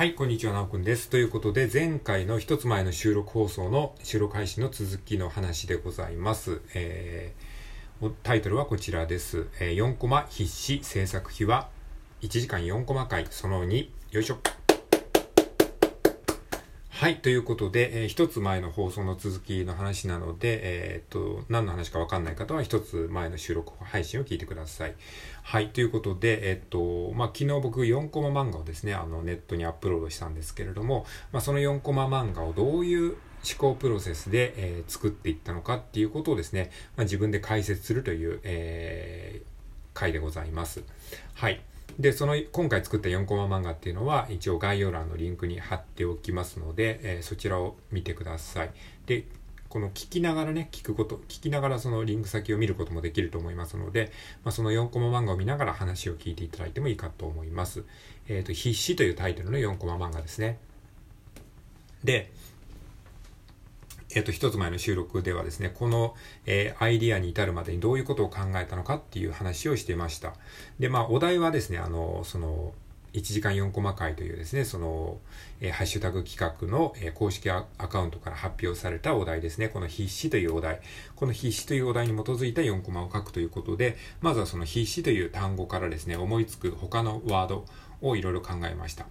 はい、こんにちは、なおくんです。ということで、前回の一つ前の収録放送の収録配信の続きの話でございます。えー、タイトルはこちらです。えー、4コマ必死制作費は1時間4コマ回その2、よいしょ。はい。ということで、えー一つ前の放送の続きの話なので、えーっと、何の話かわかんない方は一つ前の収録配信を聞いてください。はい。ということで、えーっと、まあ、昨日僕4コマ漫画をですね、あの、ネットにアップロードしたんですけれども、まあ、その4コマ漫画をどういう思考プロセスで、えー作っていったのかっていうことをですね、まあ、自分で解説するという、えー回でございます。はい。で、その、今回作った4コマ漫画っていうのは、一応概要欄のリンクに貼っておきますので、えーそちらを見てください。で、この聞きながらね、聞くこと、聞きながらそのリンク先を見ることもできると思いますので、まあ、その4コマ漫画を見ながら話を聞いていただいてもいいかと思います。えっ、と、必死というタイトルの4コマ漫画ですね。で、えっ、と、一つ前の収録ではですね、この、えーアイディアに至るまでにどういうことを考えたのかっていう話をしてました。で、まあ、お題はですね、あの、その、1時間4コマ回というですね、その、えーハッシュタグ企画の、えー公式アアカウントから発表されたお題ですね。この必死というお題。この必死というお題に基づいた4コマを書くということで、まずはその必死という単語からですね、思いつく他のワードをいろいろ考えました。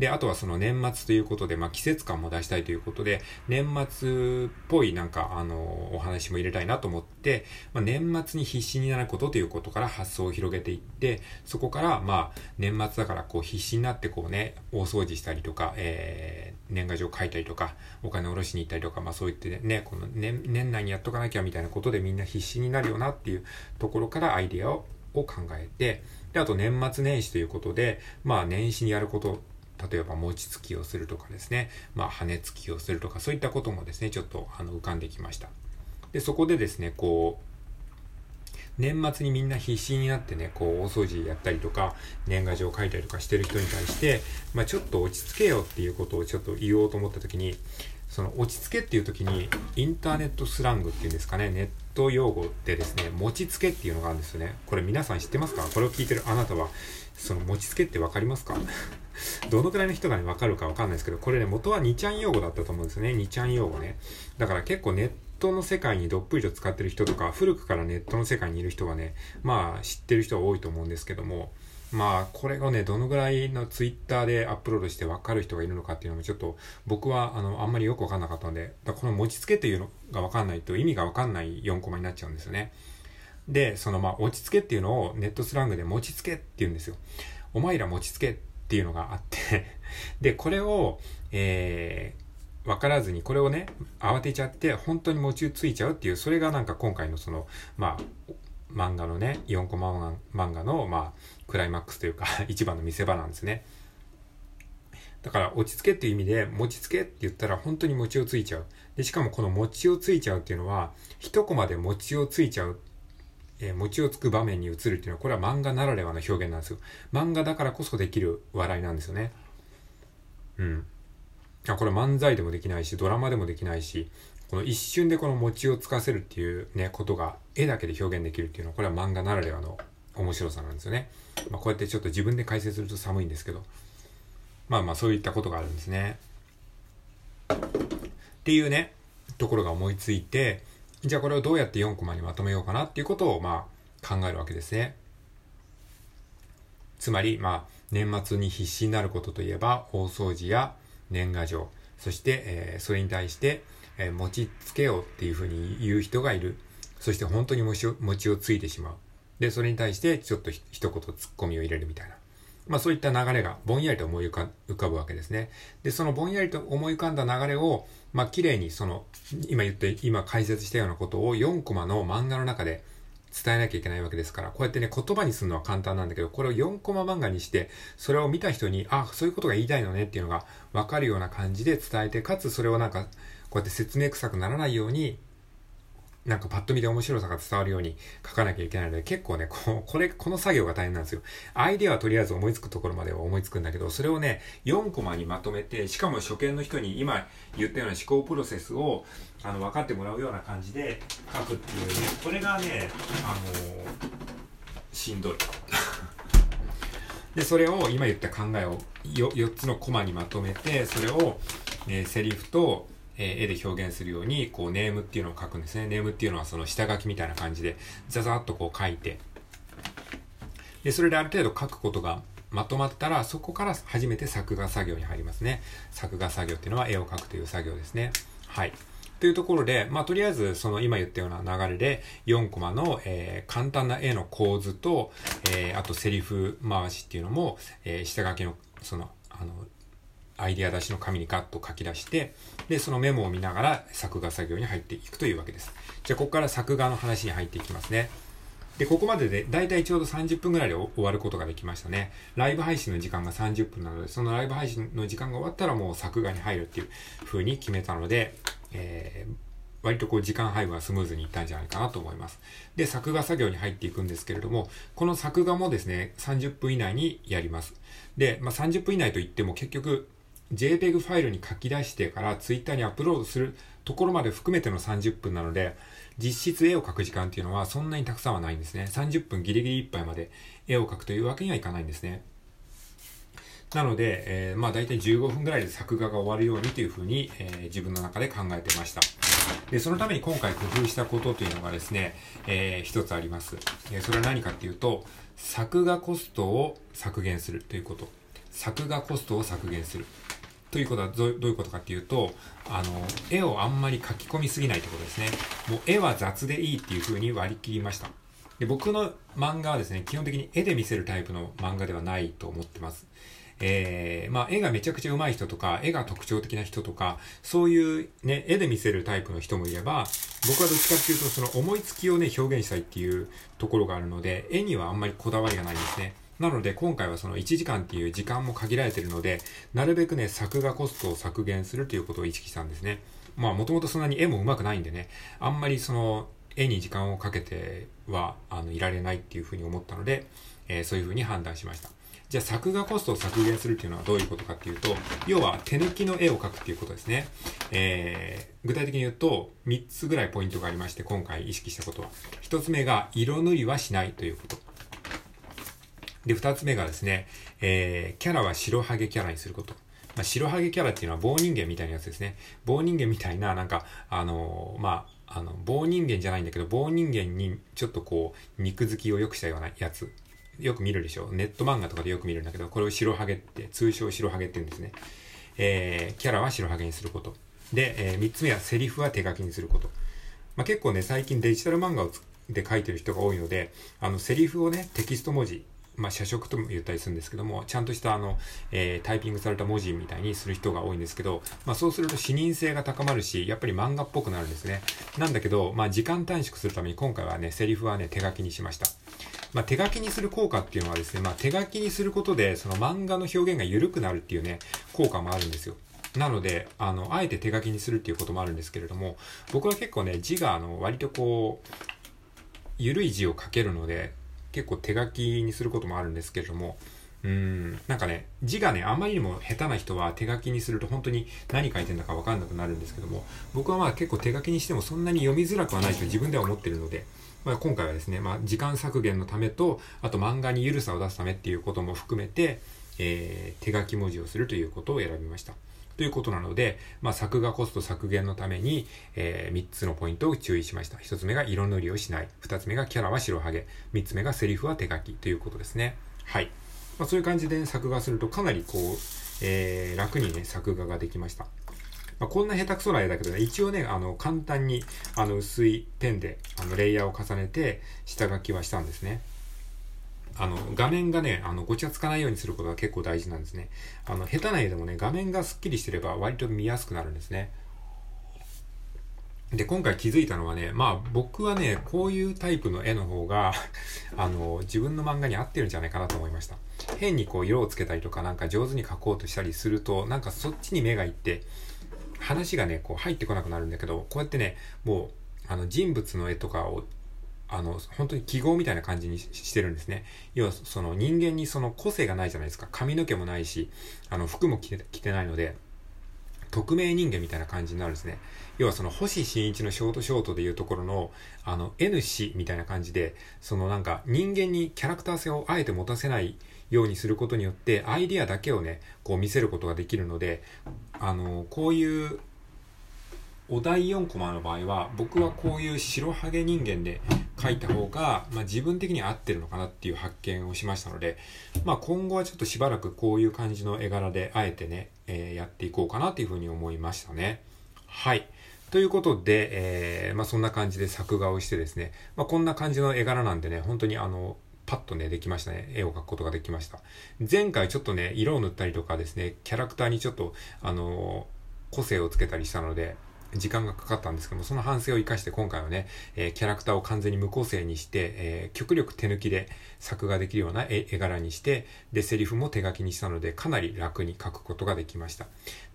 で、あとはその年末ということで、まあ季節感も出したいということで、年末っぽいなんか、あの、お話も入れたいなと思って、まあ年末に必死になることということから発想を広げていって、そこから、まあ年末だからこう必死になってこうね、大掃除したりとか、えー、年賀状書いたりとか、お金下ろしに行ったりとか、まあそう言ってね、この年、年内にやっとかなきゃみたいなことでみんな必死になるよなっていうところからアイデアをを考えて、で、あと年末年始ということで、まあ年始にやること、例えば餅つきをするとかですね、まあ羽つきをするとか、そういったこともですね、ちょっとあの浮かんできました。で、そこでですね、こう、年末にみんな必死になってね、こう、大掃除やったりとか、年賀状書いたりとかしてる人に対して、まあちょっと落ち着けよっていうことをちょっと言おうと思った時に、その落ち着けっていう時に、インターネットスラングっていうんですかね、ネット用語でですね、餅つけっていうのがあるんですよね。これ皆さん知ってますか？これを聞いてるあなたは、その餅つけってわかりますか？どのくらいの人がね、わかるかわかんないですけど、これね、元は2ちゃん用語だったと思うんですよね。2ちゃん用語ね。だから結構ネットの世界にどっぷりと使ってる人とか、古くからネットの世界にいる人はね、まあ知ってる人は多いと思うんですけども、まあこれをね、どのぐらいのツイッターでアップロードしてわかる人がいるのかっていうのもちょっと僕はあの、あんまりよくわかんなかったんで、だこの持ちつけっていうのがわかんないと意味がわかんない4コマになっちゃうんですよね。で、そのまあ、落ち着けっていうのをネットスラングで持ちつけって言うんですよ。お前ら持ちつけっていうのがあって、で、これを、えー、わからずに、これをね、慌てちゃって、本当に餅ついちゃうっていう、それがなんか今回のその、まあ、漫画のね、4コマ漫画の、まあ、クライマックスというか、一番の見せ場なんですね。だから、落ち着けっていう意味で、餅つけって言ったら本当に餅をついちゃう。で、しかもこの餅をついちゃうっていうのは、一コマで餅をついちゃうえー餅をつく場面に映るっていうのは、これは漫画ならではの表現なんですよ。漫画だからこそできる笑いなんですよね。うん。あ、これ漫才でもできないし、ドラマでもできないし、この一瞬でこの餅をつかせるっていうね、ことが絵だけで表現できるっていうのは、これは漫画ならではの面白さなんですよね。まあこうやってちょっと自分で解説すると寒いんですけど、まあまあそういったことがあるんですね。っていうね、ところが思いついて、じゃあこれをどうやって4コマにまとめようかなっていうことをまあ考えるわけですね。つまりまあ年末に必死になることといえば大掃除や年賀状、そして、えーそれに対して、えー餅つけようっていうふうに言う人がいる。そして本当に餅を餅をついてしまう。で、それに対してちょっと一言ツッコミを入れるみたいな。まあそういった流れがぼんやりと思い浮かぶわけですね。で、そのぼんやりと思い浮かんだ流れを、まあ綺麗にその、今言って、今解説したようなことを4コマの漫画の中で伝えなきゃいけないわけですから、こうやってね、言葉にするのは簡単なんだけど、これを4コマ漫画にして、それを見た人に、あ、そういうことが言いたいのねっていうのが分かるような感じで伝えて、かつそれをなんか、こうやって説明臭くならないように、なんかパッと見で面白さが伝わるように書かなきゃいけないので、結構ね、ここれ、この作業が大変なんですよ。アイデアはとりあえず思いつくところまでは思いつくんだけど、それをね、4コマにまとめて、しかも初見の人に今言ったような思考プロセスを、あの、分かってもらうような感じで書くっていうね、これがね、あのしんどい。で、それを今言った考えを 4, 4つのコマにまとめて、それを、えー、セリフと、えー、絵で表現するように、こう、ネームっていうのを書くんですね。ネームっていうのはその下書きみたいな感じで、ザザッとこう書いて、で、それである程度書くことがまとまったら、そこから初めて作画作業に入りますね。作画作業っていうのは絵を描くという作業ですね。はい。というところで、まあ、とりあえず、その今言ったような流れで、4コマの、えー、簡単な絵の構図と、えー、あとセリフ回しっていうのも、えー、下書きの、その、あの、アイデア出しの紙にガッと書き出して、で、そのメモを見ながら作画作業に入っていくというわけです。じゃあ、ここから作画の話に入っていきますね。で、ここまででだいたいちょうど30分ぐらいで終わることができましたね。ライブ配信の時間が30分なので、そのライブ配信の時間が終わったらもう作画に入るっていう風に決めたので、えー、割とこう時間配分はスムーズにいったんじゃないかなと思います。で、作画作業に入っていくんですけれども、この作画もですね、30分以内にやります。で、まあ、30分以内といっても結局、JPEG ファイルに書き出してから Twitter にアップロードするところまで含めての30分なので、実質絵を描く時間っていうのはそんなにたくさんはないんですね。30分ギリギリいっぱいまで絵を描くというわけにはいかないんですね。なので、えー、まあ大体15分ぐらいで作画が終わるようにというふうに、えー、自分の中で考えてました。で、そのために今回工夫したことというのがですね、えー、一つあります。えそれは何かっていうと、作画コストを削減するということ。作画コストを削減する。ということはどういうことかっていうと、あの、絵をあんまり書き込みすぎないということですね。もう絵は雑でいいっていう風に割り切りました。で僕の漫画はですね、基本的に絵で見せるタイプの漫画ではないと思ってます。えー、まあ、絵がめちゃくちゃ上手い人とか、絵が特徴的な人とか、そういうね、絵で見せるタイプの人もいれば、僕はどっちかっていうと、その思いつきをね、表現したいっていうところがあるので、絵にはあんまりこだわりがないんですね。なので、今回はその1時間っていう時間も限られてるので、なるべくね、作画コストを削減するということを意識したんですね。まあ、もともとそんなに絵も上手くないんでね、あんまりその、絵に時間をかけては、あの、いられないっていうふうに思ったので、えー、そういうふうに判断しました。じゃあ作画コストを削減するっていうのはどういうことかっていうと、要は手抜きの絵を描くっていうことですね。えー、具体的に言うと、3つぐらいポイントがありまして、今回意識したことは。1つ目が、色塗りはしないということ。で、2つ目がですね、えー、キャラは白ハゲキャラにすること。まあ、白ハゲキャラっていうのは棒人間みたいなやつですね。棒人間みたいな、なんか、あのー、まあ、あの、棒人間じゃないんだけど、棒人間にちょっとこう、肉付きを良くしたようなやつよく見るでしょ？ネット漫画とかでよく見るんだけど、これを白ハゲって、通称白ハゲって言うんですね。えー、キャラは白ハゲにすること。で、えー、三つ目はセリフは手書きにすること。まあ、結構ね、最近デジタル漫画をで書いてる人が多いので、あの、セリフをね、テキスト文字、まあ、社食とも言ったりするんですけども、ちゃんとしたあの、えー、タイピングされた文字みたいにする人が多いんですけど、まあ、そうすると視認性が高まるし、やっぱり漫画っぽくなるんですね。なんだけど、まあ、時間短縮するために今回はね、セリフはね、手書きにしました。まあ、手書きにする効果っていうのはですね、まあ、手書きにすることで、その漫画の表現が緩くなるっていうね、効果もあるんですよ。なので、あの、あえて手書きにするっていうこともあるんですけれども、僕は結構ね、字が、あの、割とこう、緩い字を書けるので、結構手書きにすることもあるんですけれども、うん、なんかね、字がね、あまりにも下手な人は手書きにすると本当に何書いてんだかわかんなくなるんですけども、僕はまあ結構手書きにしてもそんなに読みづらくはないと自分では思ってるので、まあ、今回はですね、まあ、時間削減のためと、あと漫画に緩さを出すためっていうことも含めて、えー、手書き文字をするということを選びました。ということなので、まあ、作画コスト削減のために、えー、3つのポイントを注意しました。1つ目が色塗りをしない。2つ目がキャラは白ハゲ。3つ目がセリフは手書きということですね。はい。まあ、そういう感じで、作画するとかなりこう、えー、楽にね、作画ができました。まあ、こんな下手くそな絵だけどね、一応ね、あの、簡単に、あの、薄いペンで、あの、レイヤーを重ねて、下書きはしたんですね。あの、画面がね、あの、ごちゃつかないようにすることが結構大事なんですね。あの、下手な絵でもね、画面がスッキリしてれば割と見やすくなるんですね。で、今回気づいたのはね、まあ僕はね、こういうタイプの絵の方が あの、自分の漫画に合ってるんじゃないかなと思いました。変にこう色をつけたりとかなんか上手に描こうとしたりすると、なんかそっちに目がいって、話がね、こう入ってこなくなるんだけど、こうやってね、もう、あの人物の絵とかを、あの、本当に記号みたいな感じにしてるんですね。要は、その人間にその個性がないじゃないですか。髪の毛もないし、あの、服も着て着てないので、匿名人間みたいな感じになるんですね。要はその星新一のショートショートでいうところの、あの、N 氏みたいな感じで、そのなんか人間にキャラクター性をあえて持たせないようにすることによって、アイディアだけをね、こう見せることができるので、あの、こういうお題4コマの場合は僕はこういう白ハゲ人間で書いた方が、まあ、自分的に合ってるのかなっていう発見をしましたので、まあ、今後はちょっとしばらくこういう感じの絵柄であえてね、えー、やっていこうかなっていうふうに思いましたね。はい。ということで、えー、まあ、そんな感じで作画をしてですね、まあ、こんな感じの絵柄なんでね、本当にあの、パッとね、できましたね。絵を描くことができました。前回ちょっとね、色を塗ったりとかですね、キャラクターにちょっと、あの個性をつけたりしたので、時間がかかったんですけども、その反省を生かして今回はね、えー、キャラクターを完全に無個性にして、えー、極力手抜きで作画できるような絵柄にして、で、セリフも手書きにしたので、かなり楽に書くことができました。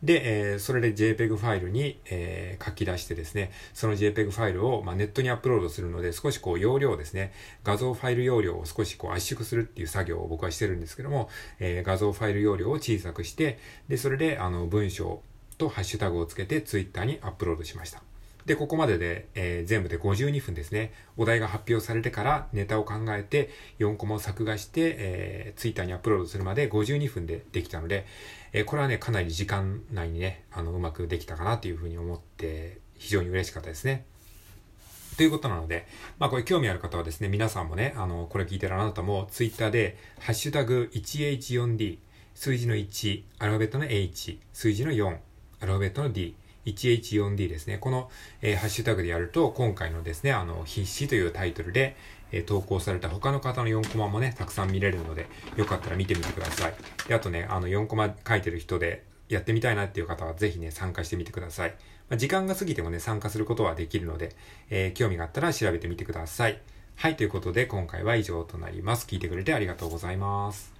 で、えー、それで JPEG ファイルに、え書き出してですね、その JPEG ファイルを、まあ、ネットにアップロードするので、少しこう容量ですね、画像ファイル容量を少しこう圧縮するっていう作業を僕はしてるんですけども、え画像ファイル容量を小さくして、で、それであの文章とハッシュタグをつけてツイッターにアップロードしました。で、ここまでで、えー、全部で52分ですね。お題が発表されてからネタを考えて4コマを作画して、えー、ツイッターにアップロードするまで52分でできたので、えー、これはね、かなり時間内にね、あの、うまくできたかなというふうに思って、非常に嬉しかったですね。ということなので、まあこれ興味ある方はですね、皆さんもね、あの、これ聞いてるあなたも、ツイッターで、ハッシュタグ 1H4D、数字の1、アルファベットの H、数字の4、アルファベットの D、1H4D ですね。この、えー、ハッシュタグでやると、今回のですね、あの、必死というタイトルで、えー、投稿された他の方の4コマもね、たくさん見れるので、よかったら見てみてください。で、あとね、あの、4コマ書いてる人で、やってみたいなっていう方は、ぜひね、参加してみてください。まあ、時間が過ぎてもね、参加することはできるので、えー、興味があったら調べてみてください。はい、ということで、今回は以上となります。聞いてくれてありがとうございます。